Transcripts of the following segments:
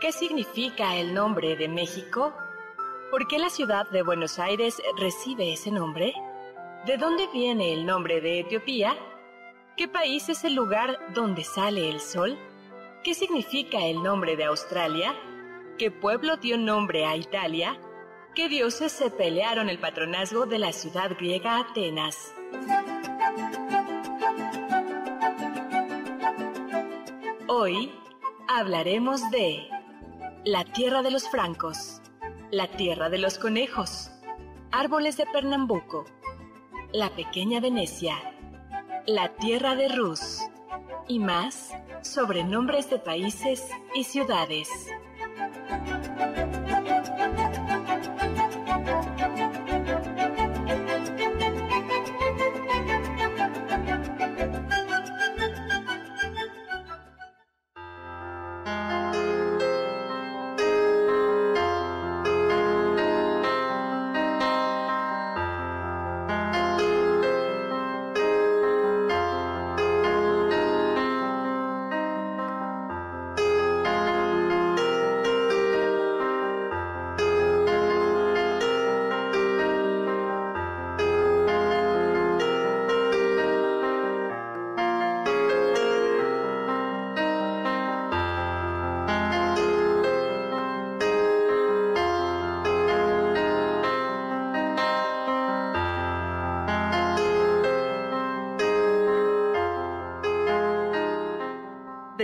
¿Qué significa el nombre de México? ¿Por qué la ciudad de Buenos Aires recibe ese nombre? ¿De dónde viene el nombre de Etiopía? ¿Qué país es el lugar donde sale el sol? ¿Qué significa el nombre de Australia? ¿Qué pueblo dio nombre a Italia? ¿Qué dioses se pelearon el patronazgo de la ciudad griega Atenas? Hoy hablaremos de la tierra de los francos, la tierra de los conejos, árboles de Pernambuco, la pequeña Venecia, la tierra de Rus. Y más sobre nombres de países y ciudades.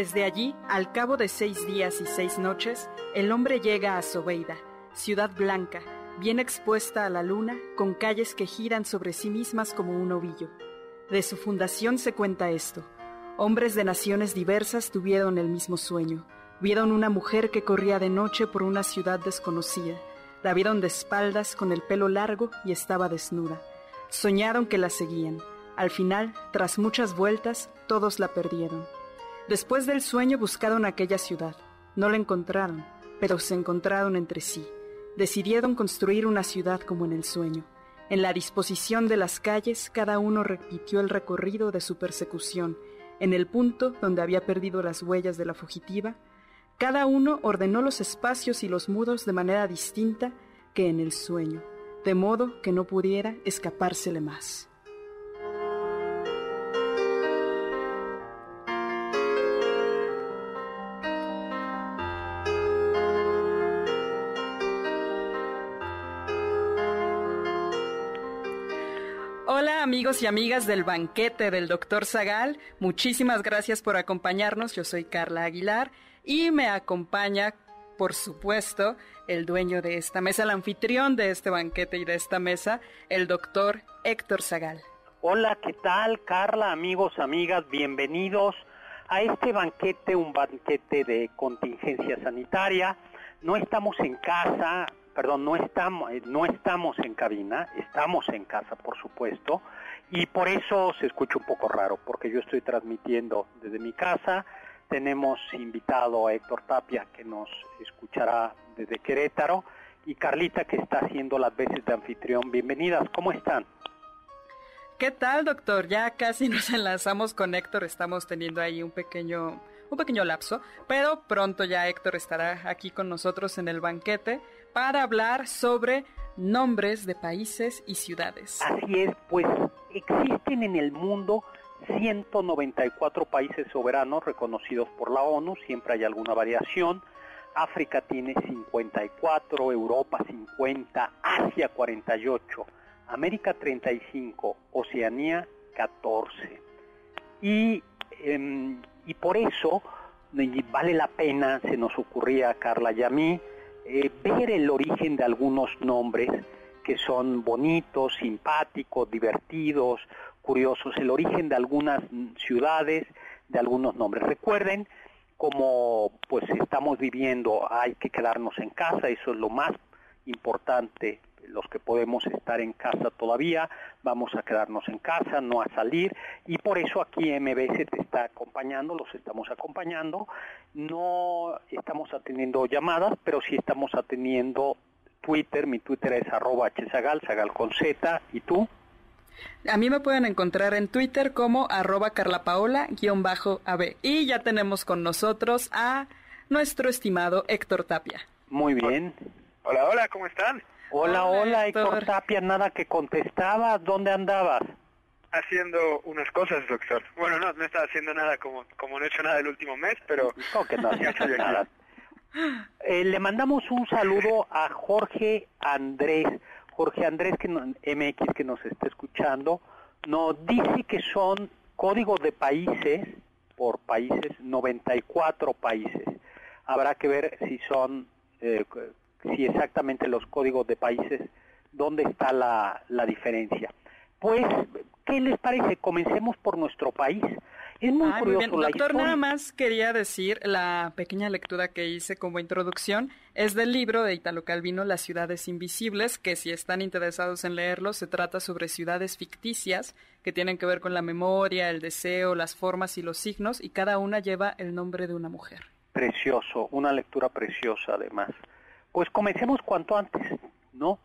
Desde allí, al cabo de seis días y seis noches, el hombre llega a Sobeida, ciudad blanca, bien expuesta a la luna, con calles que giran sobre sí mismas como un ovillo. De su fundación se cuenta esto. Hombres de naciones diversas tuvieron el mismo sueño. Vieron una mujer que corría de noche por una ciudad desconocida. La vieron de espaldas con el pelo largo y estaba desnuda. Soñaron que la seguían. Al final, tras muchas vueltas, todos la perdieron. Después del sueño buscaron aquella ciudad. No la encontraron, pero se encontraron entre sí. Decidieron construir una ciudad como en el sueño. En la disposición de las calles, cada uno repitió el recorrido de su persecución. En el punto donde había perdido las huellas de la fugitiva, cada uno ordenó los espacios y los muros de manera distinta que en el sueño, de modo que no pudiera escapársele más. Amigos y amigas del banquete del doctor Zagal, muchísimas gracias por acompañarnos, yo soy Carla Aguilar y me acompaña, por supuesto, el dueño de esta mesa, el anfitrión de este banquete y de esta mesa, el doctor Héctor Zagal. Hola, ¿qué tal Carla, amigos, amigas? Bienvenidos a este banquete, un banquete de contingencia sanitaria. No estamos en casa, perdón, no estamos, eh, no estamos en cabina, estamos en casa, por supuesto, y por eso se escucha un poco raro, porque yo estoy transmitiendo desde mi casa, tenemos invitado a Héctor Tapia, que nos escuchará desde Querétaro, y Carlita que está haciendo las veces de anfitrión. Bienvenidas, ¿cómo están? ¿Qué tal, doctor? Ya casi nos enlazamos con Héctor, estamos teniendo ahí un pequeño un pequeño lapso, pero pronto ya Héctor estará aquí con nosotros en el banquete para hablar sobre nombres de países y ciudades. Así es, pues existen en el mundo 194 países soberanos reconocidos por la ONU, siempre hay alguna variación. África tiene 54, Europa 50, Asia 48, América 35, Oceanía 14. Y, em, y por eso vale la pena, se nos ocurría a Carla y a mí, eh, ver el origen de algunos nombres que son bonitos, simpáticos, divertidos, curiosos, el origen de algunas ciudades, de algunos nombres. Recuerden, como pues estamos viviendo, hay que quedarnos en casa, eso es lo más importante los que podemos estar en casa todavía, vamos a quedarnos en casa, no a salir, y por eso aquí MBS te está acompañando, los estamos acompañando, no estamos atendiendo llamadas, pero sí estamos atendiendo Twitter, mi Twitter es arroba hsagal, sagal con z, ¿y tú? A mí me pueden encontrar en Twitter como arroba carlapaola-ab. Y ya tenemos con nosotros a nuestro estimado Héctor Tapia. Muy bien. Hola, hola, ¿cómo están? Hola, hola, Héctor Tapia, nada que contestaba, ¿dónde andabas? Haciendo unas cosas, doctor. Bueno, no, no estaba haciendo nada como, como no he hecho nada el último mes, pero... No, que no hecho nada. Eh, le mandamos un saludo a Jorge Andrés. Jorge Andrés que MX que nos está escuchando, nos dice que son códigos de países, por países, 94 países. Habrá que ver si son eh, si exactamente los códigos de países, dónde está la, la diferencia. Pues, ¿qué les parece? Comencemos por nuestro país. Es muy curioso. Muy Doctor, nada más quería decir, la pequeña lectura que hice como introducción es del libro de Italo Calvino, Las ciudades invisibles, que si están interesados en leerlo, se trata sobre ciudades ficticias que tienen que ver con la memoria, el deseo, las formas y los signos, y cada una lleva el nombre de una mujer. Precioso, una lectura preciosa además. Pues comencemos cuanto antes, ¿no?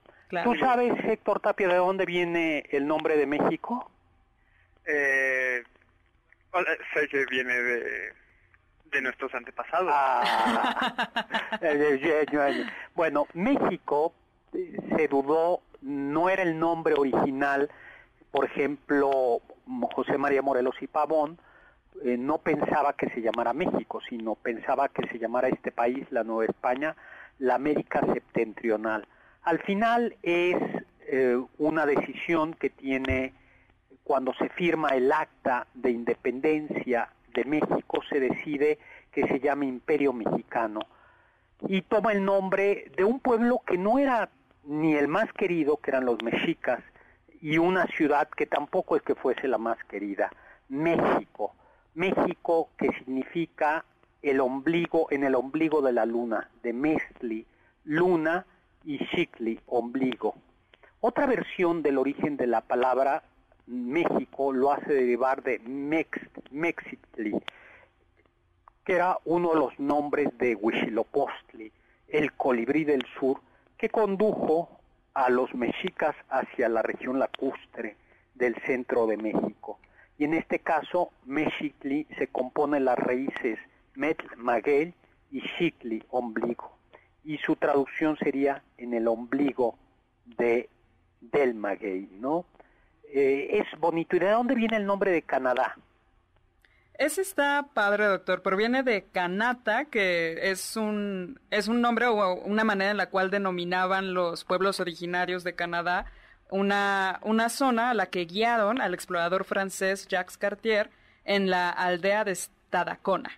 ¿Tú sabes, Héctor Tapia, de dónde viene el nombre de México? Eh, sé que viene de, de nuestros antepasados. Ah, eh, bueno, México eh, se dudó, no era el nombre original, por ejemplo, José María Morelos y Pavón, eh, no pensaba que se llamara México, sino pensaba que se llamara este país, la Nueva España, la América septentrional. Al final es eh, una decisión que tiene, cuando se firma el acta de independencia de México, se decide que se llame Imperio Mexicano y toma el nombre de un pueblo que no era ni el más querido, que eran los mexicas, y una ciudad que tampoco es que fuese la más querida, México. México que significa el ombligo, en el ombligo de la luna, de Mestli, luna y Shikli, ombligo. Otra versión del origen de la palabra México lo hace derivar de Mex, Mexitli, que era uno de los nombres de Huitzilopochtli, el colibrí del sur, que condujo a los mexicas hacia la región lacustre del centro de México. Y en este caso, Mexicli se compone las raíces Met Maguel y Shikli, ombligo. Y su traducción sería en el ombligo de del maguey, ¿no? Eh, es bonito. ¿Y de dónde viene el nombre de Canadá? Ese está padre, doctor. Proviene de Kanata, que es un, es un nombre o una manera en la cual denominaban los pueblos originarios de Canadá una, una zona a la que guiaron al explorador francés Jacques Cartier en la aldea de Stadacona.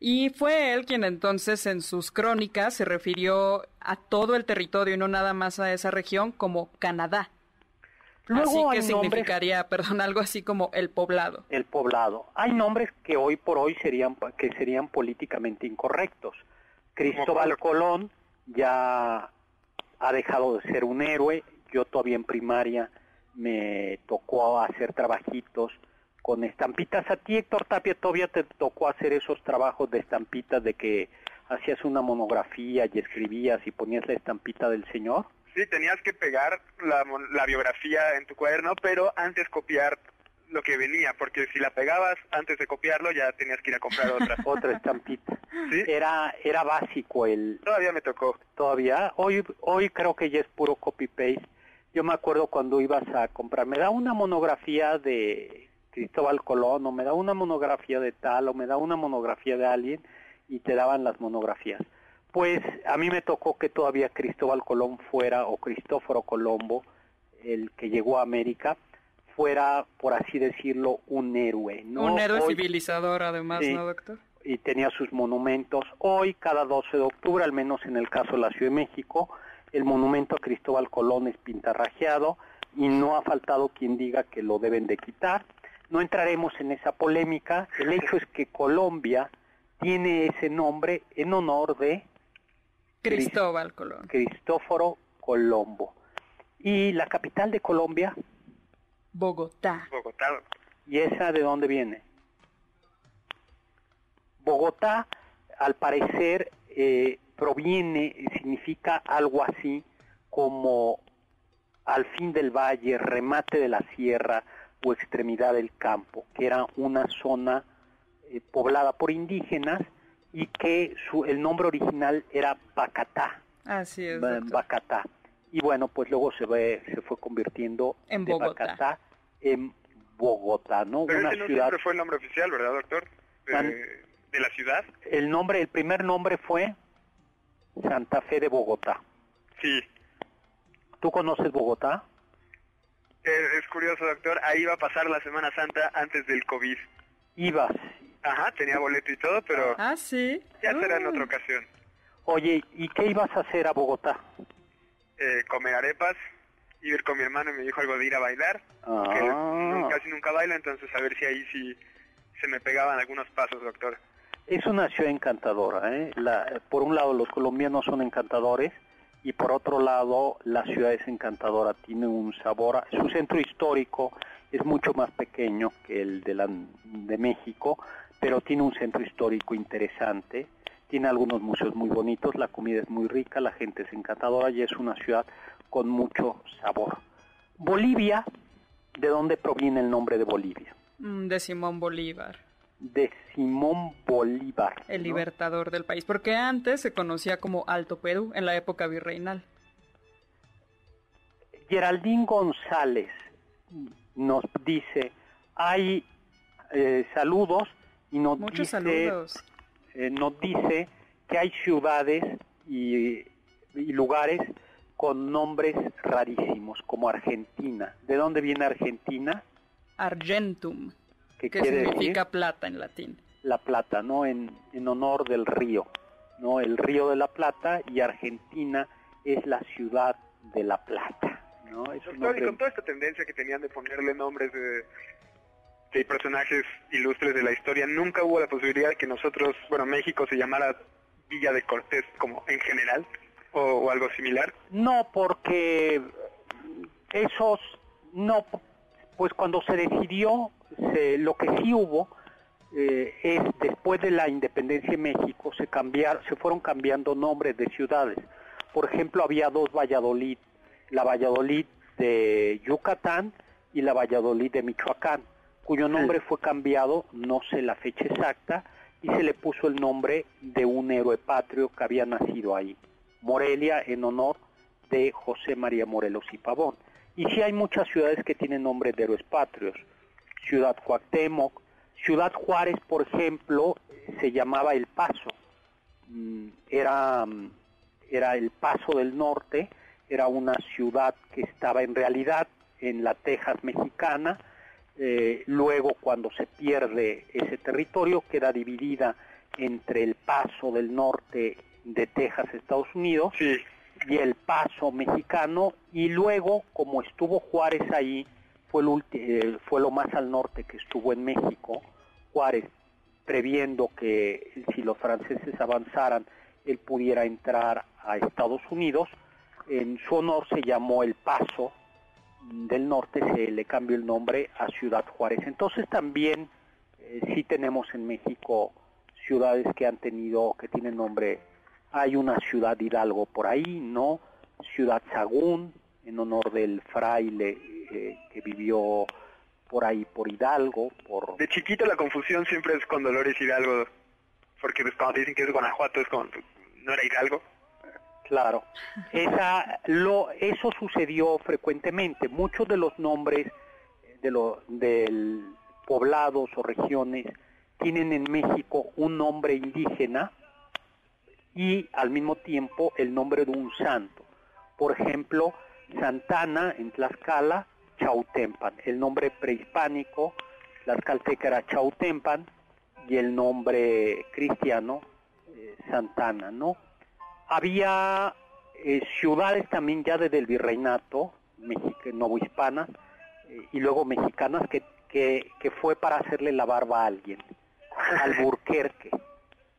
Y fue él quien entonces en sus crónicas se refirió a todo el territorio y no nada más a esa región como Canadá. Luego así que significaría, perdón, algo así como el poblado. El poblado. Hay nombres que hoy por hoy serían que serían políticamente incorrectos. Cristóbal Colón ya ha dejado de ser un héroe. Yo todavía en primaria me tocó hacer trabajitos con estampitas. A ti, Héctor Tapia, todavía te tocó hacer esos trabajos de estampitas de que hacías una monografía y escribías y ponías la estampita del señor. Sí, tenías que pegar la, la biografía en tu cuaderno, pero antes copiar lo que venía, porque si la pegabas antes de copiarlo ya tenías que ir a comprar otra. Otra estampita. ¿Sí? Era era básico el Todavía me tocó. todavía. Hoy hoy creo que ya es puro copy paste. Yo me acuerdo cuando ibas a comprar, me da una monografía de Cristóbal Colón o me da una monografía de tal o me da una monografía de alguien y te daban las monografías. Pues a mí me tocó que todavía Cristóbal Colón fuera o Cristóforo Colombo, el que llegó a América, fuera, por así decirlo, un héroe. ¿no? Un héroe Hoy- civilizador, además, Sí. ¿no, doctor? y tenía sus monumentos. Hoy, cada 12 de octubre, al menos en el caso de la Ciudad de México, el monumento a Cristóbal Colón es pintarrajeado y no ha faltado quien diga que lo deben de quitar. No entraremos en esa polémica. El hecho es que Colombia tiene ese nombre en honor de Cristóbal Colón. Cristóforo Colombo. Y la capital de Colombia, Bogotá. Bogotá. ¿y esa de dónde viene? Bogotá, al parecer, eh, proviene, significa algo así como al fin del valle, remate de la sierra o extremidad del campo, que era una zona eh, poblada por indígenas y que su, el nombre original era Bacatá. Así es, doctor. Bacatá. Y bueno, pues luego se ve, se fue convirtiendo En de Bogotá. Bacatá en Bogotá, ¿no? Pero Una ese no ciudad. siempre fue el nombre oficial, ¿verdad, doctor? De, Man- de la ciudad. El nombre, el primer nombre fue Santa Fe de Bogotá. Sí. ¿Tú conoces Bogotá? Es, es curioso, doctor. Ahí iba a pasar la Semana Santa antes del COVID. Ibas. Ajá, tenía boleto y todo, pero Ah, sí. ya será en Ah. otra ocasión. Oye, ¿y qué ibas a hacer a Bogotá? Eh, comer arepas, ir con mi hermano y me dijo algo de ir a bailar. Que él Ah, nu- casi nunca baila, entonces a ver si ahí sí se me pegaban algunos pasos, doctor. es una ciudad encantadora. ¿eh? La- por un lado, los colombianos son encantadores y por otro lado, la ciudad es encantadora. Tiene un sabor. Su centro histórico es mucho más pequeño que el de, la, de México, pero tiene un centro histórico interesante. Tiene algunos museos muy bonitos, la comida es muy rica, la gente es encantadora y es una ciudad con mucho sabor. Bolivia, ¿de dónde proviene el nombre de Bolivia? Mm, De Simón Bolívar, De Simón Bolívar. el ¿no? libertador del país. Porque antes se conocía como Alto Perú, en la época virreinal. Geraldine González nos dice, hay eh, saludos y nos Muchos dice, saludos. eh, nos dice que hay ciudades y, y lugares con nombres rarísimos, como Argentina. ¿De dónde viene Argentina? Argentum, ¿Qué que quiere significa decir? plata en latín. La Plata, ¿no? En, en honor del río, ¿no? El río de la Plata y Argentina es la ciudad de la Plata, ¿no? Es y con toda esta tendencia que tenían de ponerle nombres de, de personajes ilustres de la historia, nunca hubo la posibilidad de que nosotros, bueno, México se llamara Villa de Cortés como en general o, algo similar. No, porque esos, no, pues cuando se decidió, se- lo que sí hubo eh, es después de la independencia de México se cambiar, se fueron cambiando nombres de ciudades. Por ejemplo, había dos Valladolid, la Valladolid de Yucatán y la Valladolid de Michoacán, cuyo nombre fue cambiado, no sé la fecha exacta, y se le puso el nombre de un héroe patrio que había nacido ahí. Morelia en honor de José María Morelos y Pavón. Y sí hay muchas ciudades que tienen nombres de héroes patrios. Ciudad Cuauhtémoc, Ciudad Juárez, por ejemplo, se llamaba El Paso. Mm, Era, mm, era el Paso del Norte, era una ciudad que estaba en realidad en la Texas mexicana. Eh, luego, cuando se pierde ese territorio, queda dividida entre el Paso del Norte de Texas, Estados Unidos, Sí, y el paso mexicano y luego como estuvo Juárez ahí fue, el eh, fue lo más al norte que estuvo en México Juárez previendo que si los franceses avanzaran él pudiera entrar a Estados Unidos en su honor se llamó el paso del norte se le cambió el nombre a Ciudad Juárez entonces también eh, sí tenemos en México ciudades que han tenido, que tienen nombre, hay una ciudad Hidalgo por ahí, ¿no? Ciudad Sagún, en honor del fraile eh, que vivió por ahí, por Hidalgo, por... De chiquito la confusión siempre es con Dolores Hidalgo, porque pues, cuando dicen que es Guanajuato es como, no era Hidalgo. Claro, Esa, lo, eso sucedió frecuentemente. Muchos de los nombres de los poblados o regiones tienen en México un nombre indígena y al mismo tiempo el nombre de un santo. Por ejemplo, Santana en Tlaxcala, Chautempan. El nombre prehispánico, tlaxcalteca era Chautempan y el nombre cristiano, eh, Santana, ¿no? Había eh, ciudades también ya desde el virreinato, novohispanas, eh, y luego mexicanas, que, que, que fue para hacerle la barba a alguien. Alburquerque,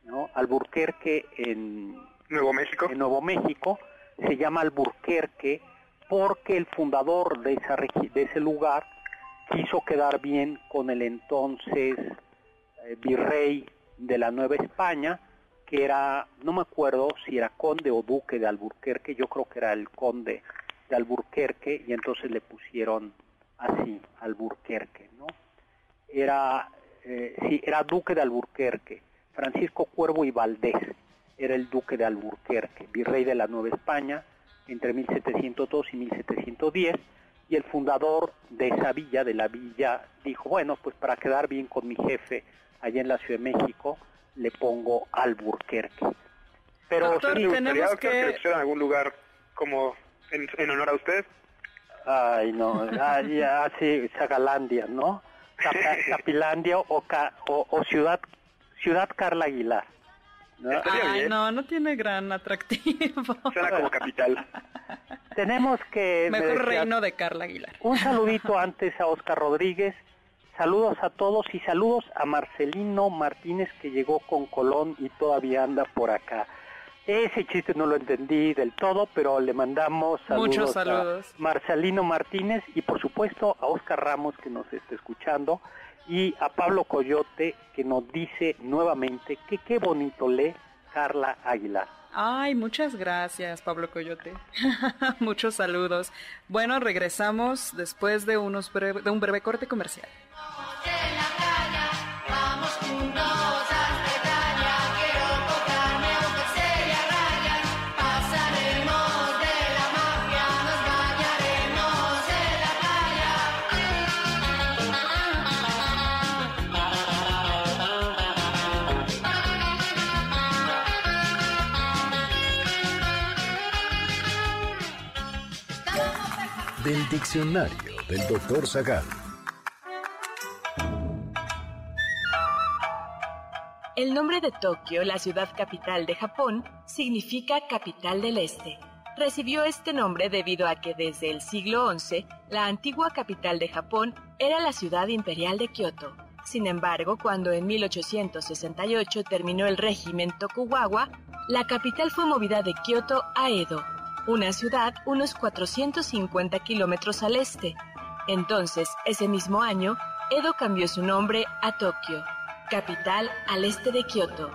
¿no? Alburquerque en Nuevo México. En Nuevo México se llama Alburquerque porque el fundador de, esa de ese lugar quiso quedar bien con el entonces eh, virrey de la Nueva España, que era, no me acuerdo si era conde o duque de Alburquerque, yo creo que era el conde de Alburquerque, y entonces le pusieron así, Alburquerque, ¿no? Era, eh, sí, era duque de Alburquerque, Francisco Cuervo y Valdés, era el duque de Alburquerque, virrey de la Nueva España, entre 1702 y 1710, y el fundador de esa villa, de la villa, dijo, bueno, pues para quedar bien con mi jefe allá en la Ciudad de México, le pongo Alburquerque. Pero Doctor, ¿sí tenemos que... en algún lugar como en, honor a usted? Ay, no, así, ah, Sagalandia, ¿no? Capilandia o, o, Ciudad, Ciudad Carla Aguilar. ¿no? Ay, no, no tiene gran atractivo. Suena como capital. Tenemos que... Mejor reino de Carla Aguilar. Un saludito antes a Oscar Rodríguez. Saludos a todos y saludos a Marcelino Martínez que llegó con Colón y todavía anda por acá. Ese chiste no lo entendí del todo, pero le mandamos saludos, Muchos saludos. a Marcelino Martínez y por supuesto a Oscar Ramos que nos está escuchando y a Pablo Coyote que nos dice nuevamente que qué bonito lee Carla Aguilar. Ay, muchas gracias, Pablo Coyote. Muchos saludos. Bueno, regresamos después de, unos de un breve corte comercial. Del diccionario del doctor Zagal. El nombre de Tokio, la ciudad capital de Japón, significa capital del este. Recibió este nombre debido a que desde el siglo XI la antigua capital de Japón era la ciudad imperial de Kioto. Sin embargo, cuando en 1868 terminó el régimen Tokugawa, la capital fue movida de Kioto a Edo, una ciudad unos 450 kilómetros al este. Entonces, ese mismo año, Edo cambió su nombre a Tokio, capital al este de Kioto.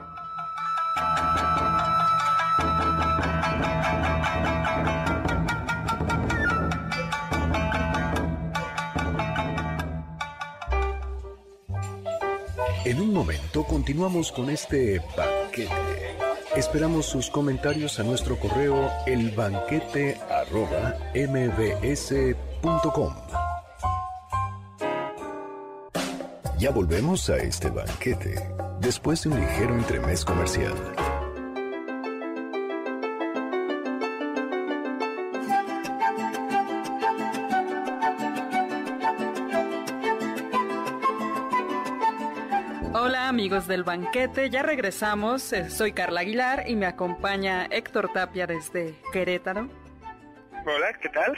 En un momento continuamos con este banquete Esperamos sus comentarios a nuestro correo elbanquete.mbs.com. Ya volvemos a este banquete, después de un ligero entremés comercial. Amigos del banquete, ya regresamos. Eh, soy Carla Aguilar y me acompaña Héctor Tapia desde Querétaro. Hola, ¿qué tal?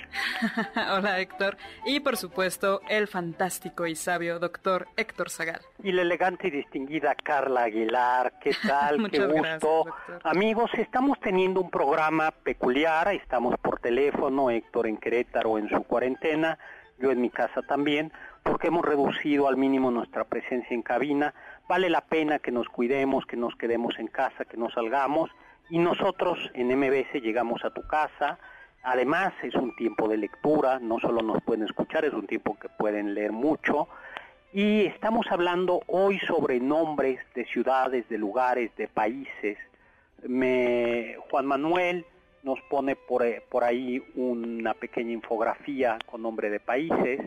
Hola Héctor. Y por supuesto, el fantástico y sabio doctor Héctor Zagal. Y la elegante y distinguida Carla Aguilar, ¿qué tal? Qué gusto. Amigos, estamos teniendo un programa peculiar, estamos por teléfono, Héctor en Querétaro en su cuarentena, yo en mi casa también, porque hemos reducido al mínimo nuestra presencia en cabina. Vale la pena que nos cuidemos, que nos quedemos en casa, que no salgamos y nosotros en MBS llegamos a tu casa. Además es un tiempo de lectura, no solo nos pueden escuchar, es un tiempo que pueden leer mucho. Y estamos hablando hoy sobre nombres de ciudades, de lugares, de países. Juan Manuel nos pone por, eh, por ahí una pequeña infografía con nombre de países.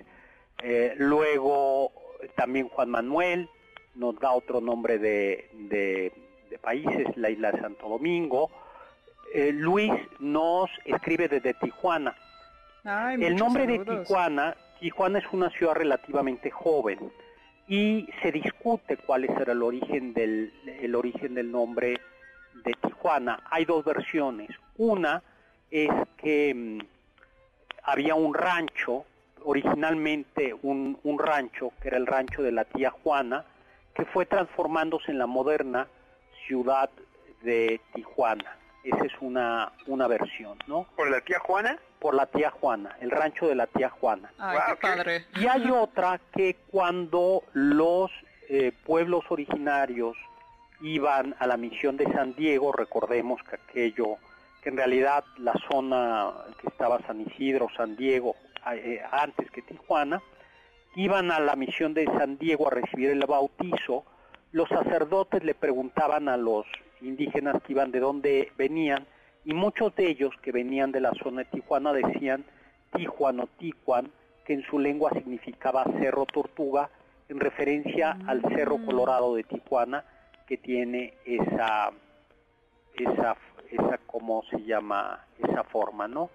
Eh, luego también Juan Manuel nos da otro nombre de, de, países, la isla de Santo Domingo. Eh, Luis nos escribe desde Tijuana. el nombre de Tijuana, Tijuana es una ciudad relativamente joven y se discute cuál es el origen del, el origen del nombre de Tijuana. Hay dos versiones. Una es que mm, había un rancho, originalmente un, un rancho, que era el rancho de la tía Juana, que fue transformándose en la moderna ciudad de Tijuana. Esa es una, una versión, ¿no? ¿Por la tía Juana? Por la tía Juana, el rancho de la tía Juana. Ay, qué padre. Y hay otra que cuando los eh, pueblos originarios iban a la misión de San Diego, recordemos que aquello, que en realidad la zona que estaba San Isidro, San Diego, eh, antes que Tijuana, iban a la misión de San Diego a recibir el bautizo, los sacerdotes le preguntaban a los indígenas que iban de dónde venían, y muchos de ellos que venían de la zona de Tijuana decían Tijuan o Tijuan, que en su lengua significaba cerro tortuga, en referencia al cerro Mm. colorado de Tijuana, que tiene esa, esa, esa, ¿cómo se llama? Esa forma, ¿no?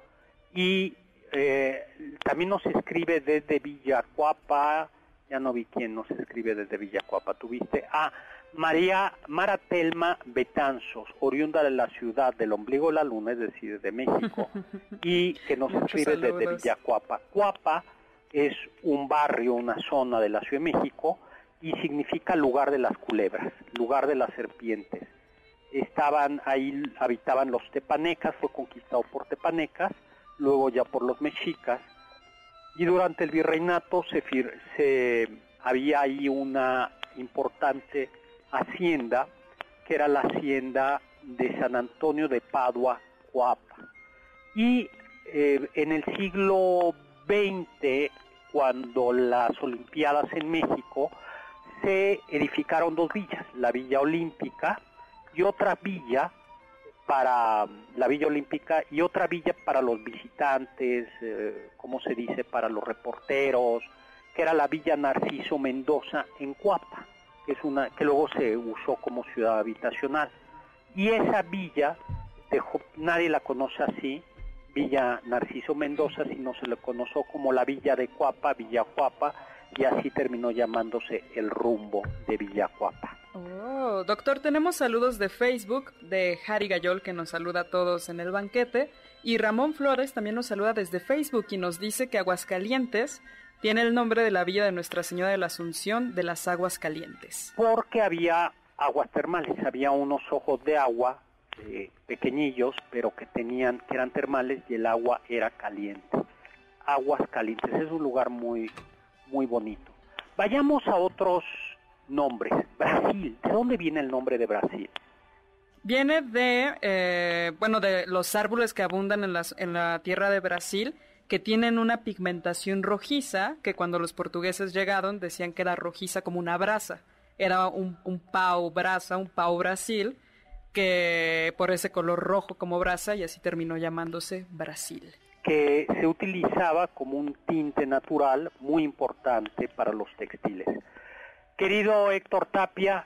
Y eh, también nos escribe desde Villacuapa, ya no vi quién nos escribe desde Villacuapa, ¿tuviste? Ah, María Maratelma Betanzos, oriunda de la ciudad del ombligo de la luna, es decir, de México, y que nos escribe desde saludos. Villacuapa. Cuapa es un barrio, una zona de la Ciudad de México, y significa lugar de las culebras, lugar de las serpientes. Estaban ahí, habitaban los tepanecas, fue conquistado por tepanecas, luego ya por los mexicas, y durante el virreinato se, se había ahí una importante hacienda, que era la hacienda de San Antonio de Padua, Coapa. Y eh, en el siglo XX, cuando las Olimpiadas en México, se edificaron dos villas, la Villa Olímpica y otra villa para la Villa Olímpica y otra villa para los visitantes, eh, ¿cómo se dice? Para los reporteros, que era la Villa Narciso Mendoza en Cuapa, que es una que luego se usó como ciudad habitacional. Y esa villa dejó, nadie la conoce así, Villa Narciso Mendoza, sino se le conoció como la Villa de Cuapa, Villa Cuapa, y así terminó llamándose el rumbo de Villa Cuapa. Oh, doctor, tenemos saludos de Facebook de Harry Gayol que nos saluda a todos en el banquete y Ramón Flores también nos saluda desde Facebook y nos dice que Aguascalientes tiene el nombre de la villa de Nuestra Señora de la Asunción de las Aguas Calientes. Porque había aguas termales, había unos ojos de agua eh, pequeñillos, pero que tenían, que eran termales y el agua era caliente. Aguas calientes, es un lugar muy, muy bonito. Vayamos a otros nombres. Brasil, ¿de dónde viene el nombre de Brasil? Viene de, eh, bueno, de los árboles que abundan en, las, la tierra de Brasil, que tienen una pigmentación rojiza, que cuando los portugueses llegaron decían que era rojiza como una brasa. Era un, un pau brasa, un pau Brasil, que por ese color rojo como brasa y así terminó llamándose Brasil. Que se utilizaba como un tinte natural muy importante para los textiles. Querido Héctor Tapia,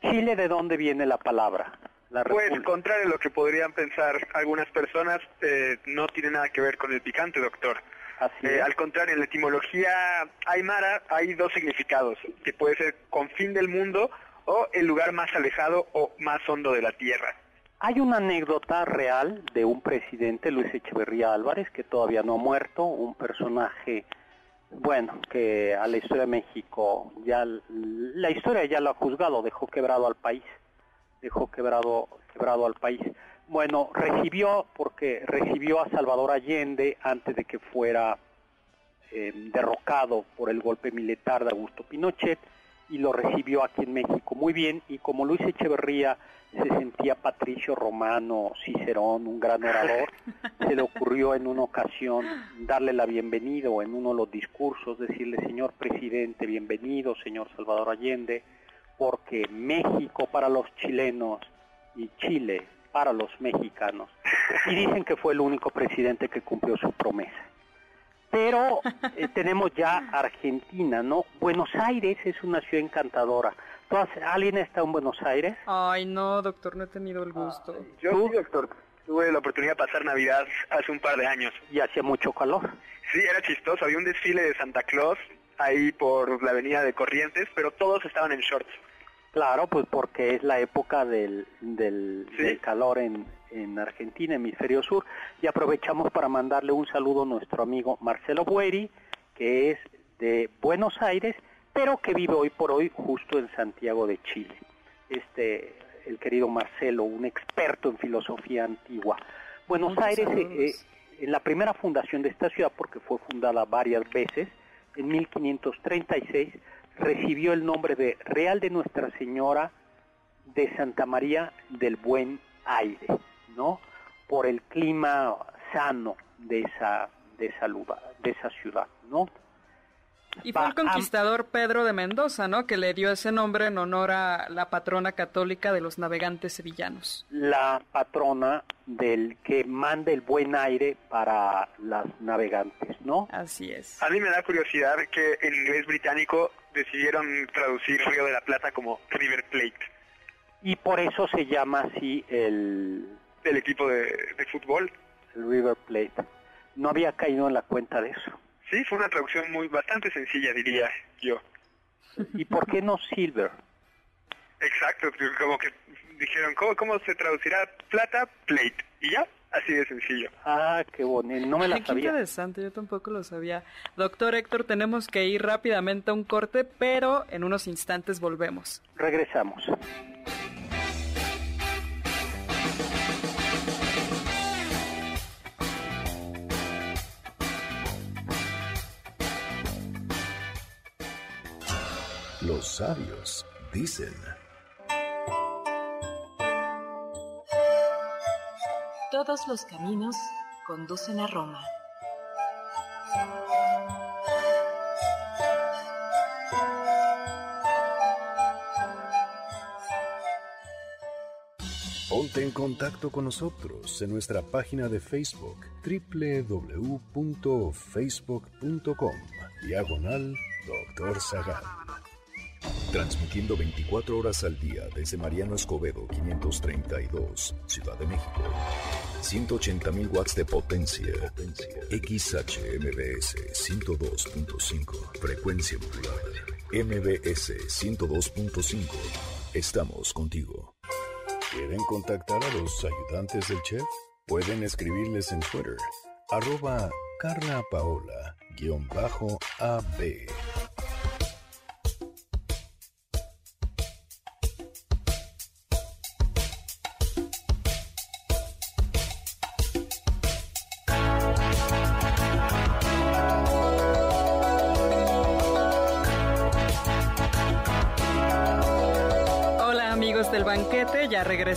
Chile, ¿de dónde viene la palabra? La Pues, contrario a lo que podrían pensar algunas personas, eh, no tiene nada que ver con el picante, doctor. Así Eh, al contrario, en la etimología aymara hay dos significados, que puede ser confín del mundo o el lugar más alejado o más hondo de la tierra. Hay una anécdota real de un presidente, Luis Echeverría Álvarez, que todavía no ha muerto, un personaje, bueno, que a la historia de México, ya la historia ya lo ha juzgado, dejó quebrado al país, dejó quebrado, quebrado al país. Bueno, recibió, porque recibió a Salvador Allende antes de que fuera eh, derrocado por el golpe militar de Augusto Pinochet y lo recibió aquí en México muy bien y como Luis Echeverría se sentía Patricio Romano, Cicerón, un gran orador, se le ocurrió en una ocasión darle la bienvenida o en uno de los discursos decirle, señor presidente, bienvenido, señor Salvador Allende, porque México para los chilenos y Chile para los mexicanos. Y dicen que fue el único presidente que cumplió su promesa. Pero eh, tenemos ya Argentina, ¿no? Buenos Aires es una ciudad encantadora. ¿Tú has- ¿Alguien está en Buenos Aires? Ay, no, doctor, no he tenido el gusto. Yo sí, doctor. Tuve la oportunidad de pasar Navidad hace un par de años. Y hacía mucho calor. Sí, era chistoso. Había un desfile de Santa Claus ahí por la avenida de Corrientes, pero todos estaban en shorts. Claro, pues porque es la época del, del, Sí. del calor en, en Argentina, hemisferio sur, y aprovechamos para mandarle un saludo a nuestro amigo Marcelo Bueri, que es de Buenos Aires, pero que vive hoy por hoy justo en Santiago de Chile. Este, el querido Marcelo, un experto en filosofía antigua. Buenos Muchos Aires, eh, eh, en la primera fundación de esta ciudad, porque fue fundada varias veces, en 1536, recibió el nombre de Real de Nuestra Señora de Santa María del Buen Aire, ¿no? Por el clima sano de esa, de esa, lugar, de esa ciudad, ¿no? Y fue el Va- conquistador Pedro de Mendoza, ¿no? Que le dio ese nombre en honor a la patrona católica de los navegantes sevillanos. la patrona del que manda el buen aire para las navegantes, ¿no? Así es. A mí me da curiosidad que en inglés británico decidieron traducir Río de la Plata como River Plate, Y por eso se llama así el, el equipo de, de fútbol. el River Plate. No había caído en la cuenta de eso. Sí, fue una traducción muy bastante sencilla, diría yo. ¿Y por qué no Silver? Exacto, como que dijeron, ¿cómo, cómo se traducirá plata? Plate. Y ya, así de sencillo. Ah, qué bonito, no me la Ay, qué sabía. interesante, yo tampoco lo sabía. Doctor Héctor, tenemos que ir rápidamente a un corte, pero en unos instantes volvemos. Regresamos. Los sabios dicen, Todos los caminos conducen a Roma. ponte en contacto con nosotros en nuestra página de Facebook www.facebook.com diagonal Doctor Zagal. Transmitiendo 24 horas al día desde Mariano Escobedo 532, Ciudad de México. 180.000 watts de potencia. XHMBS 102.5. Frecuencia modulada. MBS 102.5. Estamos contigo. ¿Quieren contactar a los ayudantes del chef? Pueden escribirles en Twitter. Arroba Carla Paola guion bajo AB.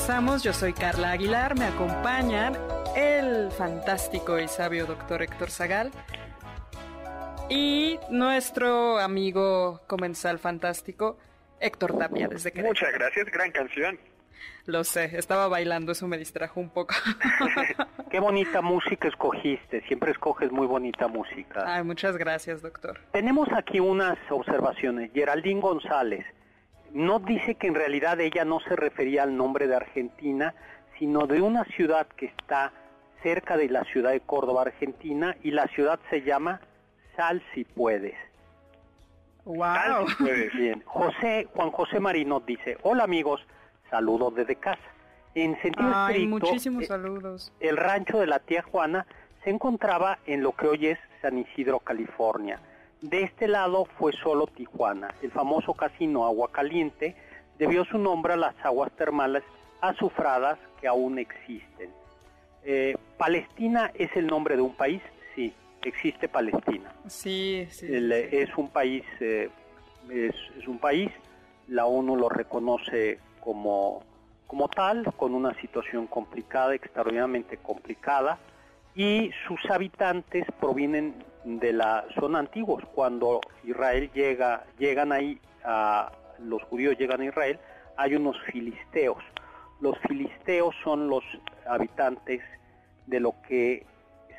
Regresamos. Yo soy Carla Aguilar, me acompañan el fantástico y sabio doctor Héctor Zagal y nuestro amigo comensal fantástico Héctor Tapia desde Querétaro. Muchas gracias, gran canción. Lo sé, estaba bailando, eso me distrajo un poco. Qué bonita música escogiste, siempre escoges muy bonita música. Ay, muchas gracias, doctor. Tenemos aquí unas observaciones. Geraldine González nos dice que en realidad ella no se refería al nombre de Argentina, sino de una ciudad que está cerca de la ciudad de Córdoba, Argentina, y la ciudad se llama Sal si puedes. Wow. Puedes. Bien, José, Juan José Marino dice, hola amigos, saludos desde casa. En sentido Ay, estricto, muchísimos eh, saludos. el rancho de la tía Juana se encontraba en lo que hoy es San Isidro, California. De este lado fue solo Tijuana. El famoso casino Agua Caliente debió su nombre a las aguas termales azufradas que aún existen. Eh, ¿Palestina es el nombre de un país? Sí. existe Palestina. Sí, sí. Es un país, eh, es, es, un país, la ONU lo reconoce como, como tal, con una situación complicada, extraordinariamente complicada, y sus habitantes provienen de la, son antiguos. Cuando Israel llega, llegan ahí, a, los judíos llegan a Israel, hay unos filisteos. Los filisteos son los habitantes de lo que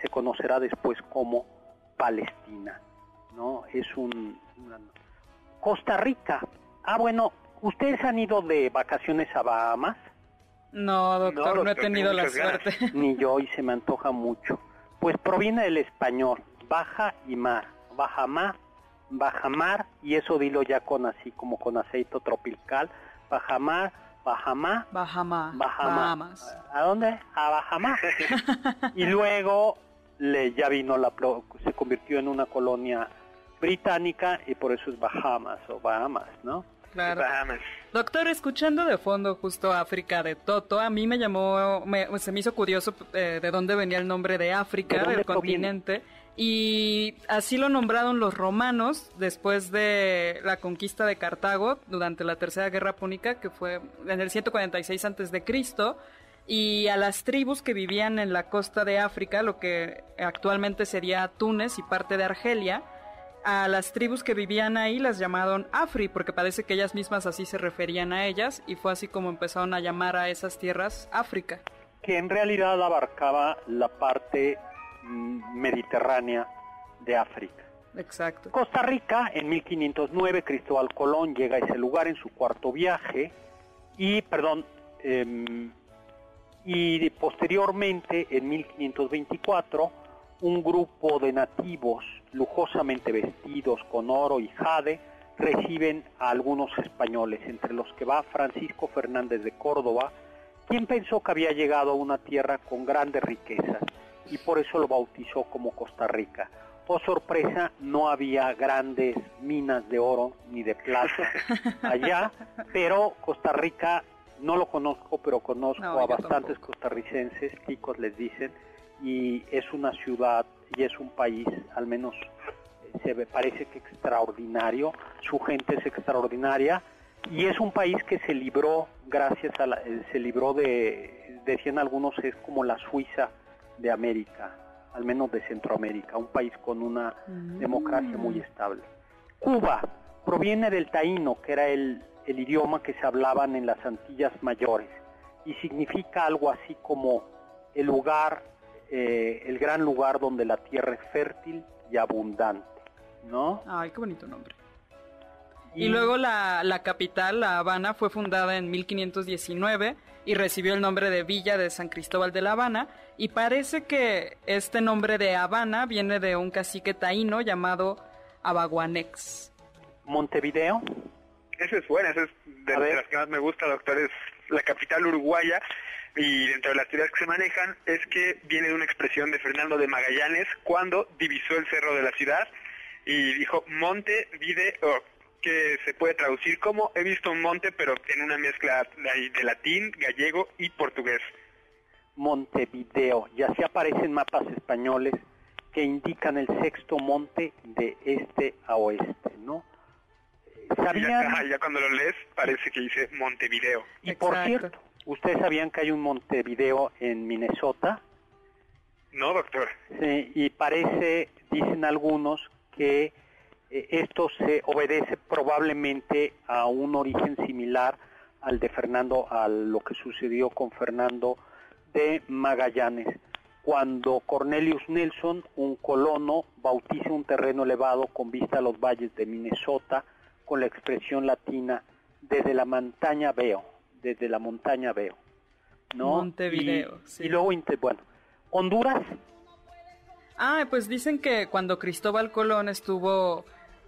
se conocerá después como Palestina, ¿no? Es un... Costa Rica. Ah, bueno, ¿ustedes han ido de vacaciones a Bahamas? No, doctor, no, he tenido la suerte. Ni yo, y se me antoja mucho. Pues proviene del español, baja y mar, bajamar, bajamar, y eso dilo ya con así como con aceite tropical, bajamar, bajamar, bajamar, Bahamas. ¿A dónde? A Bajamar. y luego le ya vino la se convirtió en una colonia británica y por eso es Bahamas o Bahamas, ¿no? Claro. Doctor, escuchando de fondo justo África de Toto, a mí me llamó, se me hizo curioso eh, de dónde venía el nombre de África, del continente. Y así lo nombraron los romanos después de la conquista de Cartago durante la Tercera Guerra Púnica, que fue en el 146 antes de Cristo y a las tribus que vivían en la costa de África, lo que actualmente sería Túnez y parte de Argelia, a las tribus que vivían ahí las llamaron Afri, porque parece que ellas mismas así se referían a ellas, y fue así como empezaron a llamar a esas tierras África. Que en realidad abarcaba la parte mediterránea de África. Exacto. Costa Rica, en 1509, Cristóbal Colón llega a ese lugar en su cuarto viaje, y, perdón, eh, y posteriormente, en 1524, un grupo de nativos lujosamente vestidos con oro y jade reciben a algunos españoles, entre los que va Francisco Fernández de Córdoba, quien pensó que había llegado a una tierra con grandes riquezas y por eso lo bautizó como Costa Rica. Por oh, sorpresa, no había grandes minas de oro ni de plata allá, pero Costa Rica no lo conozco, pero conozco a bastantes costarricenses, chicos les dicen, y es una ciudad y es un país, al menos eh, se me parece que extraordinario, su gente es extraordinaria y es un país que se libró gracias a la, eh, se libró de, decían algunos, es como la Suiza de América, al menos de Centroamérica, un país con una mm. democracia muy estable. Cuba proviene del taíno, que era el, el idioma que se hablaban en las Antillas Mayores y significa algo así como el lugar, eh, el gran lugar donde la tierra es fértil y abundante, ¿no? Ay, qué bonito nombre. Y, luego la, la, capital, La Habana, fue fundada en 1519 y recibió el nombre de Villa de San Cristóbal de La Habana. Y parece que este nombre de Habana viene de un cacique taíno llamado Abaguanex. Montevideo. Esa es buena, esa es de, las que más me gusta, doctor, es la capital uruguaya y dentro de las teorías que se manejan es que viene de una expresión de Fernando de Magallanes cuando divisó el cerro de la ciudad y dijo monte vide que se puede traducir como he visto un monte pero en una mezcla de latín, gallego y portugués. Montevideo, y así aparecen mapas españoles que indican el sexto monte de este a oeste, ¿no? Ya, cuando lo lees parece que dice Montevideo. Y por cierto, ¿ustedes sabían que hay un Montevideo en Minnesota? No, doctor. Sí, y parece, dicen algunos, que esto se obedece probablemente a un origen similar al de Fernando, a lo que sucedió con Fernando de Magallanes, cuando Cornelius Nelson, un colono, bautiza un terreno elevado con vista a los valles de Minnesota, con la expresión latina desde la montaña veo, desde la montaña veo. ¿no? Montevideo, y, sí. y luego, bueno, Honduras. Ah, pues dicen que cuando Cristóbal Colón estuvo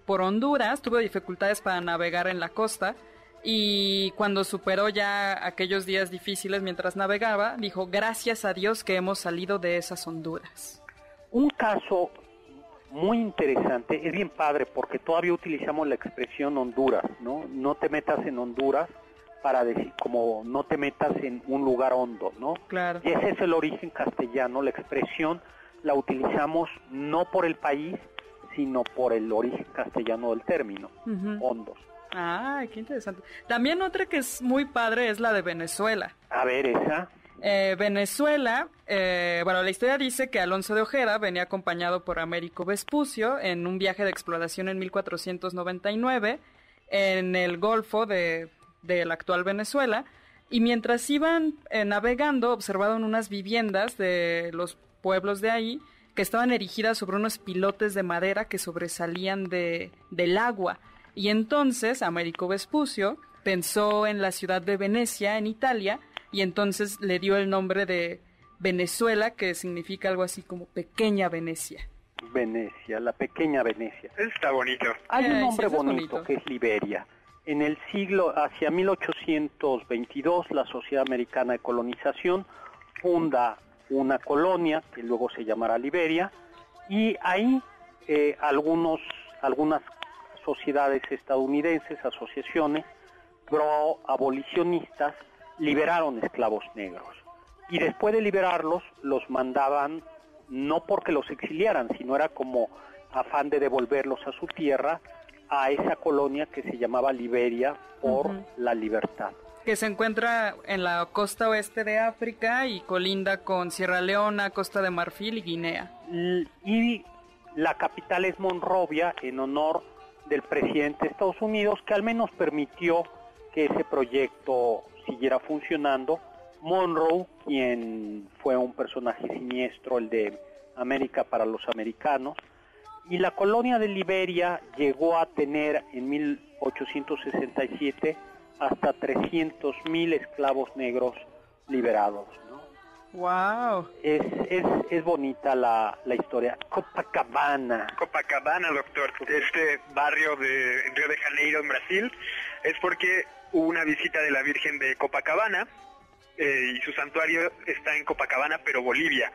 por Honduras, tuvo dificultades para navegar en la costa y cuando superó ya aquellos días difíciles mientras navegaba, dijo, gracias a Dios que hemos salido de esas Honduras. Un caso muy interesante, es bien padre porque todavía utilizamos la expresión Honduras, ¿no? No te metas en Honduras para decir, como no te metas en un lugar hondo, ¿no? Claro. Y ese es el origen castellano, la expresión la utilizamos no por el país, sino por el origen castellano del término, hondos. Ah, qué interesante. También otra que es muy padre es la de Venezuela. A ver, esa. Eh, Venezuela, eh, bueno, la historia dice que Alonso de Ojeda venía acompañado por Américo Vespucio en un viaje de exploración en 1499 en el Golfo de, la actual Venezuela y mientras iban eh, navegando observaron unas viviendas de los pueblos de ahí que estaban erigidas sobre unos pilotes de madera que sobresalían de, del agua. Y entonces Américo Vespucio pensó en la ciudad de Venecia, en Italia, y entonces le dio el nombre de Venezuela, que significa algo así como pequeña Venecia. Venecia, la pequeña Venecia. Está bonito. Hay un nombre bonito, que es Liberia. En el siglo, hacia 1822, la Sociedad Americana de Colonización funda una colonia que luego se llamará Liberia y ahí eh, algunos, algunas sociedades estadounidenses, asociaciones pro abolicionistas liberaron esclavos negros. Y después de liberarlos, los mandaban no porque los exiliaran, sino era como afán de devolverlos a su tierra, a esa colonia que se llamaba Liberia por la libertad. Que se encuentra en la costa oeste de África y colinda con Sierra Leona, Costa de Marfil y Guinea. Y la capital es Monrovia en honor del presidente de Estados Unidos que al menos permitió que ese proyecto siguiera funcionando. Monroe, quien fue un personaje siniestro, el de América para los americanos, y la colonia de Liberia llegó a tener en 1867 hasta 300.000 esclavos negros liberados. Wow. Es, es, es bonita la, la, historia. Copacabana. Copacabana, doctor. Este barrio de Río de Janeiro, en Brasil, es porque hubo una visita de la Virgen de Copacabana eh, y su santuario está en Copacabana, pero Bolivia.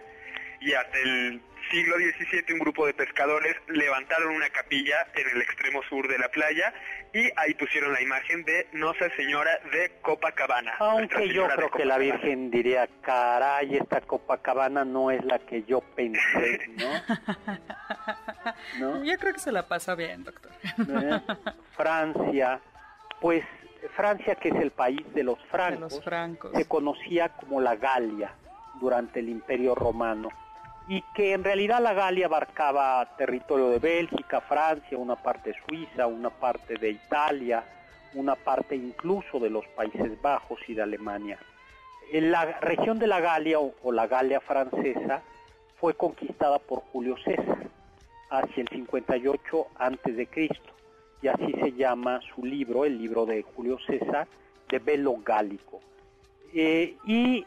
Y hasta el siglo XVII un grupo de pescadores levantaron una capilla en el extremo sur de la playa y ahí pusieron la imagen de Nuestra Señora de Copacabana. Aunque yo creo que la Virgen diría, caray, esta Copacabana no es la que yo pensé, ¿no? Yo creo que se la pasa bien, doctor. ¿Eh? Francia, pues Francia, que es el país de los francos, se conocía como la Galia durante el Imperio Romano y que en realidad la Galia abarcaba territorio de Bélgica, Francia, una parte Suiza, una parte de Italia, una parte incluso de los Países Bajos y de Alemania. En la región de la Galia o, o la Galia francesa fue conquistada por Julio César hacia el 58 antes de Cristo y así se llama su libro, el libro de Julio César, de Velo Gálico. Eh, ¿Y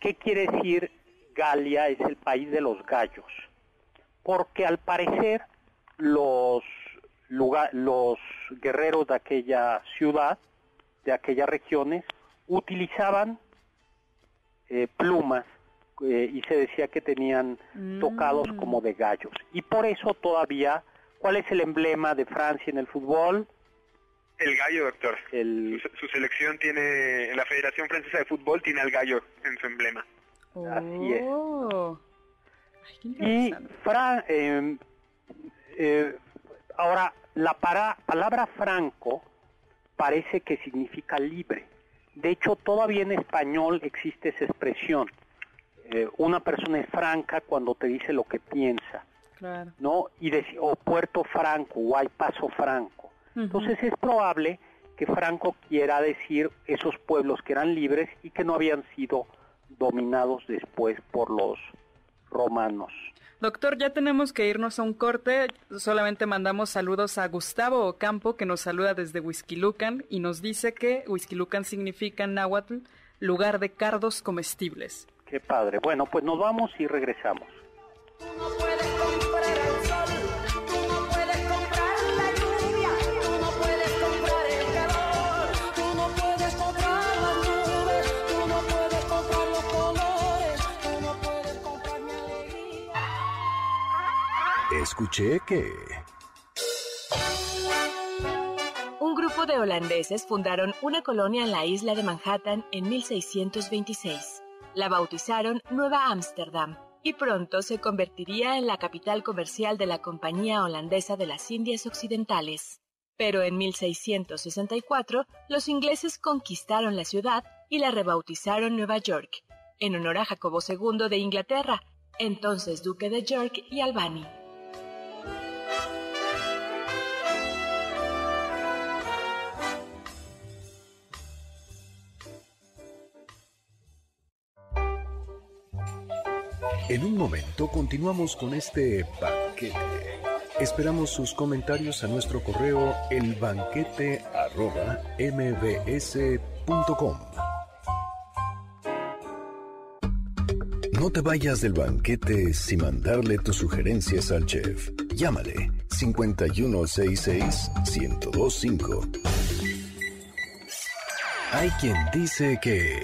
qué quiere decir Galia? Es el país de los gallos, porque al parecer los, los guerreros de aquella ciudad, de aquellas regiones, utilizaban eh, plumas eh, y se decía que tenían tocados mm. como de gallos. Y por eso todavía ¿Cuál es el emblema de Francia en el fútbol? El gallo, doctor. Su, selección tiene, la Federación Francesa de Fútbol tiene al gallo en su emblema. Así es. Oh. y em, eh, ahora, la palabra franco parece que significa libre. De hecho, todavía en español existe esa expresión. Eh, una persona es franca cuando te dice lo que piensa. ¿no? Y o Puerto Franco o hay Paso Franco. Entonces es probable que Franco quiera decir esos pueblos que eran libres y que no habían sido dominados después por los romanos. Doctor, ya tenemos que irnos a un corte. Solamente mandamos saludos a Gustavo Ocampo, que nos saluda desde Huizquilucan y nos dice que Huizquilucan significa en náhuatl lugar de cardos comestibles. Qué padre. Bueno, pues nos vamos y regresamos. Escuché que... Un grupo de holandeses fundaron una colonia en la isla de Manhattan en 1626. La bautizaron Nueva Ámsterdam y pronto se convertiría en la capital comercial de la Compañía Holandesa de las Indias Occidentales. Pero en 1664 los ingleses conquistaron la ciudad y la rebautizaron Nueva York, en honor a Jacobo II de Inglaterra, entonces duque de York y Albany. En un momento continuamos con este banquete. Esperamos sus comentarios a nuestro correo elbanquete.mbs.com. No te vayas del banquete sin mandarle tus sugerencias al chef. Llámale 5166-1025. Hay quien dice que...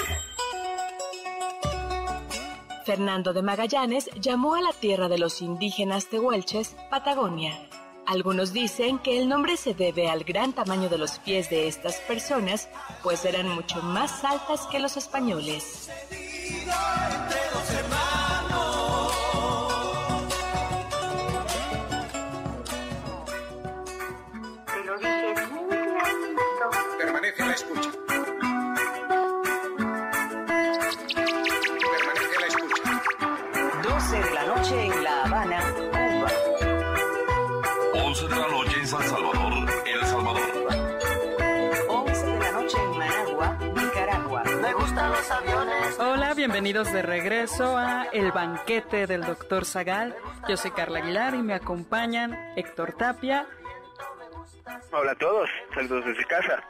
Fernando de Magallanes llamó a la tierra de los indígenas tehuelches Patagonia. Algunos dicen que el nombre se debe al gran tamaño de los pies de estas personas, pues eran mucho más altas que los españoles. Bienvenidos de regreso a El Banquete del Dr. Zagal. Yo soy Carla Aguilar y me acompañan Héctor Tapia Hola a todos, saludos desde casa.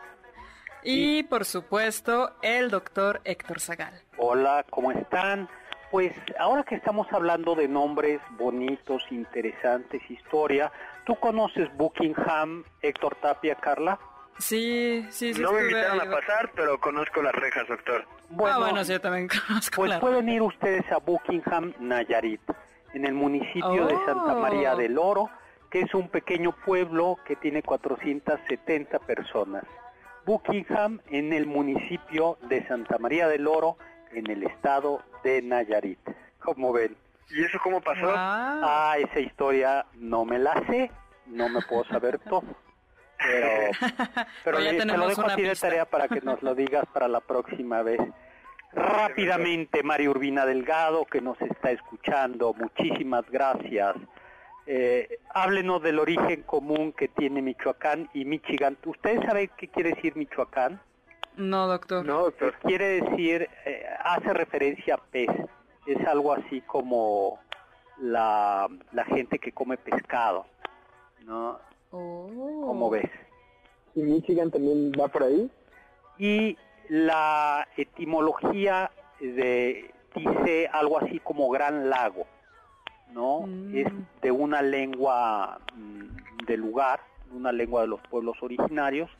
y, por supuesto, el doctor Héctor Zagal. Hola, ¿cómo están? Pues ahora que estamos hablando de nombres bonitos, interesantes, historia, ¿tú conoces Buckingham, Héctor Tapia, Carla? Sí, sí, sí. No me invitaron ahí. a pasar, pero conozco las rejas, doctor. ah, bueno, sí, yo también conozco Pues la- pueden ir ustedes a Buckingham, Nayarit, en el municipio de Santa Oh. María del Oro, que es un pequeño pueblo que tiene 470 personas. Buckingham en el municipio de Santa María del Oro, en el estado de Nayarit. ¿Cómo ven? ¿Y eso cómo pasó? Wow. Ah, esa historia no me la sé, no me puedo saber todo. Pero, pero Pero ya le- te lo dejo una a ti de tarea para que nos lo digas para la próxima vez. Rápidamente, Mario Urbina Delgado, que nos está escuchando, muchísimas gracias. Eh, háblenos del origen común que tiene Michoacán y Michigan. ¿Ustedes saben qué quiere decir Michoacán? No, doctor. No, doctor. Quiere decir, eh, hace referencia a pez. Es algo así como la, la gente que come pescado, ¿no? Oh. Como ves. ¿Y Michigan también va por ahí? Y la etimología de dice algo así como gran lago, ¿no? Mm. Es de una lengua mm, del lugar, una lengua de los pueblos originarios,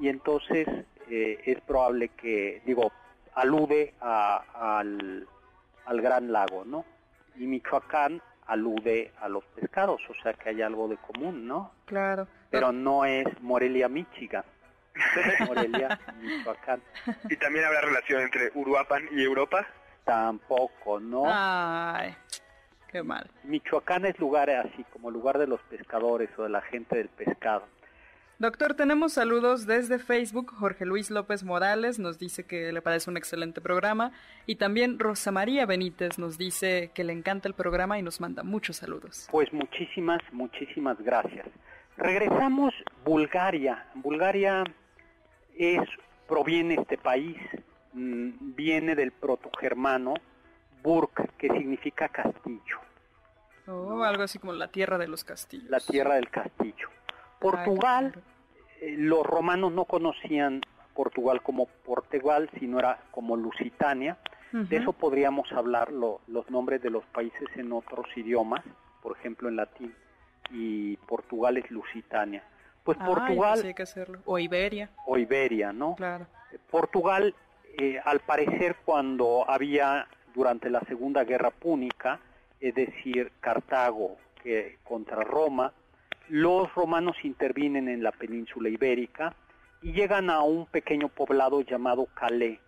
y entonces eh, es probable que, digo, alude a- al, al gran lago, ¿no? Y Michoacán alude a los pescados, o sea que hay algo de común, ¿no? Claro. Pero no es Morelia, Michigan. Es Morelia, Michoacán. ¿Y también habrá relación entre Uruapan y Europa? Tampoco, ¿no? Ay, qué mal. Michoacán es lugar así como lugar de los pescadores o de la gente del pescado. Doctor, tenemos saludos desde Facebook. Jorge Luis López Morales nos dice que le parece un excelente programa. Y también Rosa María Benítez nos dice que le encanta el programa y nos manda muchos saludos. Pues muchísimas, muchísimas gracias. Regresamos Bulgaria. Bulgaria es proviene este país, mm, viene del protogermano Burg, que significa castillo, Oh, algo así como la tierra de los castillos. la tierra del castillo. Portugal, eh, los romanos no conocían Portugal como Portugal, sino era como Lusitania. De eso podríamos hablar lo- los nombres de los países en otros idiomas, por ejemplo en latín, y Portugal es Lusitania. Pues Portugal pues sí hay que hacerlo. O Iberia, o Iberia, ¿no? claro. Portugal, eh, al parecer, cuando había durante la Segunda Guerra Púnica, es decir, Cartago que contra Roma, los romanos intervienen en la península ibérica y llegan a un pequeño poblado llamado Calais,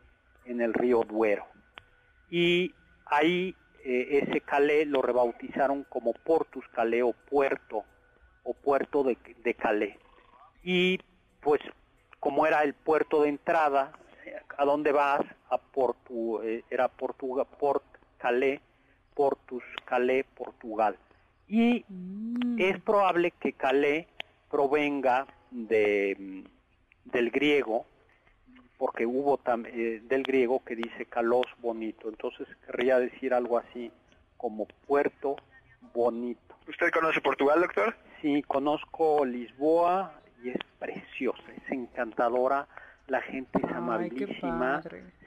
en el río Duero. Y ahí eh, ese Calais lo rebautizaron como Portus Calais o puerto o puerto de, de Calais. Y pues como era el puerto de entrada, ¿a dónde vas? A Portu, eh, era Portugal, Port Calais, Portus Calais, Portugal. Y es probable que Calais provenga de, mm, del griego, porque hubo tam- eh, del griego que dice calos bonito, entonces querría decir algo así como puerto bonito. ¿Usted conoce Portugal, doctor? Sí, conozco Lisboa y es preciosa, es encantadora, la gente es Ay, amabilísima,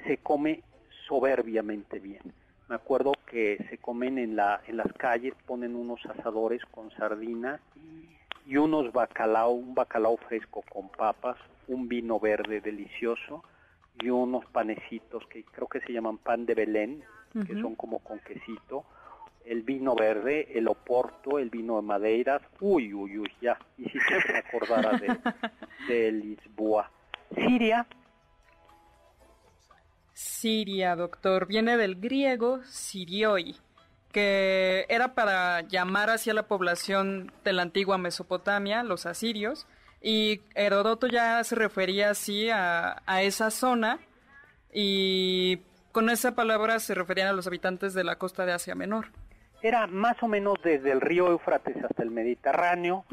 se come soberbiamente bien. Me acuerdo que se comen en la en las calles, ponen unos asadores con sardinas y unos bacalao, un bacalao fresco con papas, un vino verde delicioso y unos panecitos que creo que se llaman pan de Belén, que son como con quesito, el vino verde, el oporto, el vino de madeiras, uy, uy, uy, ya, y si se acordara de, de Lisboa. Siria, Siria, doctor, viene del griego sirioi, que era para llamar hacia la población de la antigua Mesopotamia, los asirios, y Herodoto ya se refería así a, a esa zona, y con esa palabra se referían a los habitantes de la costa de Asia Menor. era más o menos desde el río Éufrates hasta el Mediterráneo,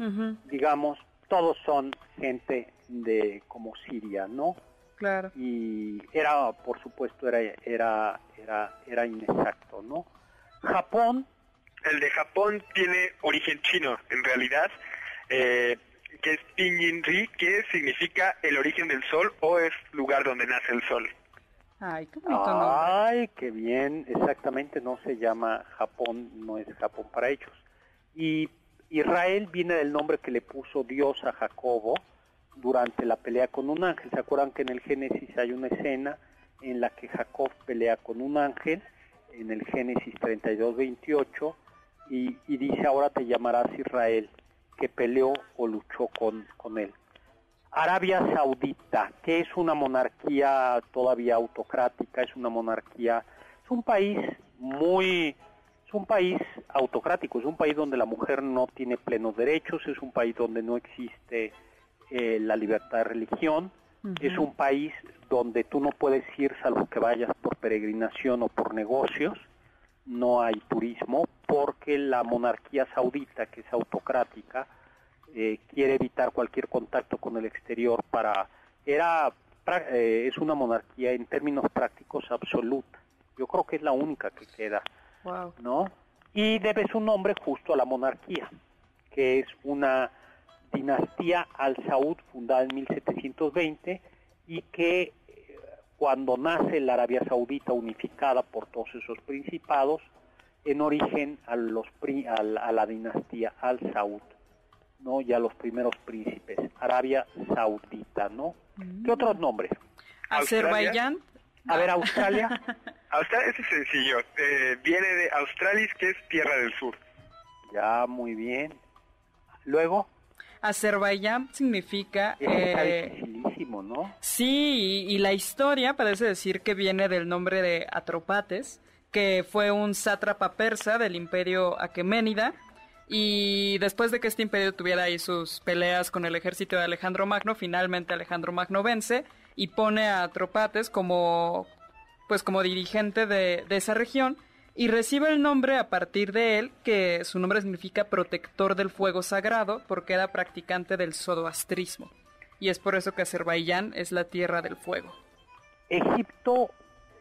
digamos, todos son gente de como Siria, ¿no? Claro. y era por supuesto era era era era inexacto no Japón El de Japón tiene origen chino, en realidad, eh, que es Pinyin-ri, que significa el origen del sol o es lugar donde nace el sol. Ay, qué bonito nombre. ay qué bien exactamente no se llama Japón no es Japón para ellos y Israel viene del nombre que le puso Dios a Jacobo durante la pelea con un ángel. Se acuerdan que en el Génesis hay una escena en la que Jacob pelea con un ángel en el Génesis 32 28 y, y dice ahora te llamarás Israel que peleó o luchó con, con él Arabia Saudita, que es una monarquía todavía autocrática, es una monarquía, es un país muy, es un país autocrático, es un país donde la mujer no tiene plenos derechos, es un país donde no existe eh, la libertad de religión, es un país donde tú no puedes ir salvo que vayas por peregrinación o por negocios, no hay turismo, porque la monarquía saudita, que es autocrática, eh, quiere evitar cualquier contacto con el exterior para era eh, es una monarquía en términos prácticos absoluta. Yo creo que es la única que queda Wow. no y debe su nombre justo a la monarquía que es una dinastía al Saud fundada en 1720 y que eh, cuando nace la Arabia Saudita unificada por todos esos principados en origen a los pri- a la- a la dinastía al Saud ¿no? Ya los primeros príncipes, Arabia Saudita, ¿no? ¿Qué otros nombres? Azerbaiyán. A ver, Australia. Australia es sencillo, eh, viene de Australis, que es tierra del sur. Ya, muy bien. Luego, Azerbaiyán significa... eh, dificilísimo, ¿no? Sí, y, y la historia parece decir que viene del nombre de Atropates, que fue un sátrapa persa del imperio aqueménida, y después de que este imperio tuviera ahí sus peleas con el ejército de Alejandro Magno, finalmente Alejandro Magno vence y pone a Atropates como, pues como dirigente de, de esa región, y recibe el nombre a partir de él, que su nombre significa protector del fuego sagrado, porque era practicante del zoroastrismo. Y es por eso que Azerbaiyán es la tierra del fuego. Egipto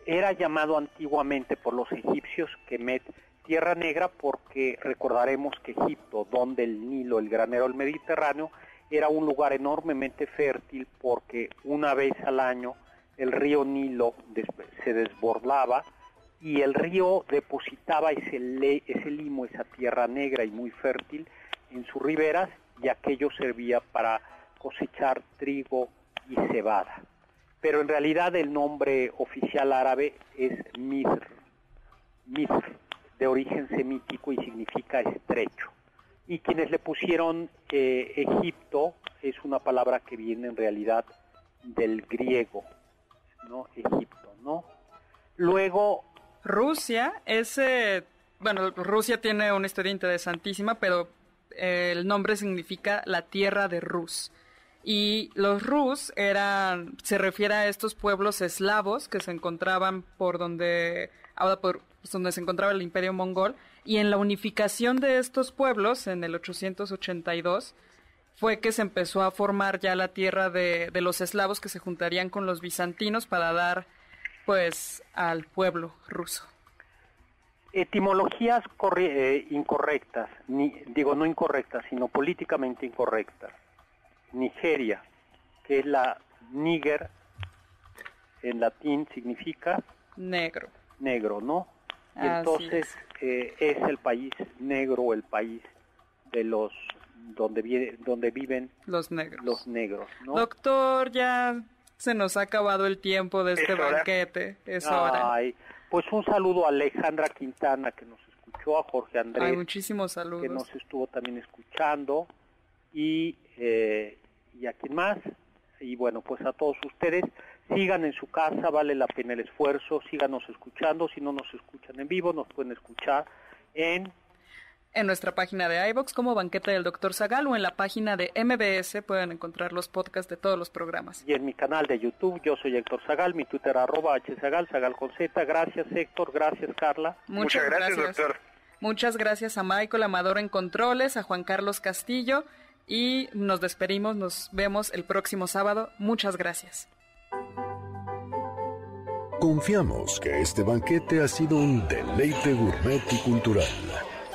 era llamado antiguamente por los egipcios Kemet Tierra Negra porque recordaremos que Egipto, donde el Nilo, el granero del Mediterráneo, era un lugar enormemente fértil porque una vez al año el río Nilo se desbordaba y el río depositaba ese, le- ese limo, esa tierra negra y muy fértil en sus riberas y aquello servía para cosechar trigo y cebada. Pero en realidad el nombre oficial árabe es Misr, Misr, de origen semítico y significa estrecho. Y quienes le pusieron eh, Egipto es una palabra que viene en realidad del griego, ¿no? Egipto, ¿no? Luego, Rusia es bueno, Rusia tiene una historia interesantísima, pero eh, el nombre significa la tierra de Rus. Y los Rus eran, se refiere a estos pueblos eslavos que se encontraban por donde, ahora por pues, donde se encontraba el imperio mongol. Y en la unificación de estos pueblos, en el 882, fue que se empezó a formar ya la tierra de, de los eslavos que se juntarían con los bizantinos para dar, pues, al pueblo ruso. Etimologías eh, incorrectas, ni, digo no incorrectas, sino políticamente incorrectas. Nigeria, que es la Níger, en latín significa negro. Negro, ¿no? Y entonces es. Eh, es el país negro, el país de los donde vive, donde viven los negros. Los negros, ¿no? Doctor, ya se nos ha acabado el tiempo de este banquete. Es hora. Pues un saludo a Alejandra Quintana que nos escuchó, a Jorge Andrés. muchísimos saludos. Que nos estuvo también escuchando y, eh, y a quien más. Y bueno, pues a todos ustedes, sigan en su casa, vale la pena el esfuerzo, síganos escuchando. Si no nos escuchan en vivo, nos pueden escuchar en en nuestra página de iVox como Banquete del Dr. Zagal o en la página de MBS pueden encontrar los podcasts de todos los programas. Y en mi canal de YouTube, yo soy Héctor Zagal, mi Twitter arroba hzagal, Zagal con Z. Gracias Héctor, gracias Carla. Muchas, gracias, doctor. Muchas gracias a Michael Amador en Controles, a Juan Carlos Castillo y nos despedimos, nos vemos el próximo sábado. Muchas gracias. Confiamos que este banquete ha sido un deleite gourmet y cultural.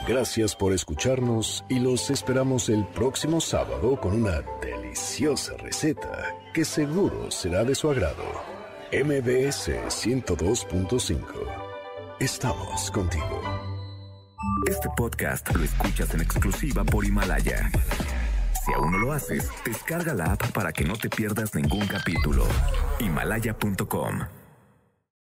Gracias por escucharnos y los esperamos el próximo sábado con una deliciosa receta que seguro será de su agrado. MBS 102.5. Estamos contigo. Este podcast lo escuchas en exclusiva por Himalaya. Si aún no lo haces, descarga la app para que no te pierdas ningún capítulo. Himalaya.com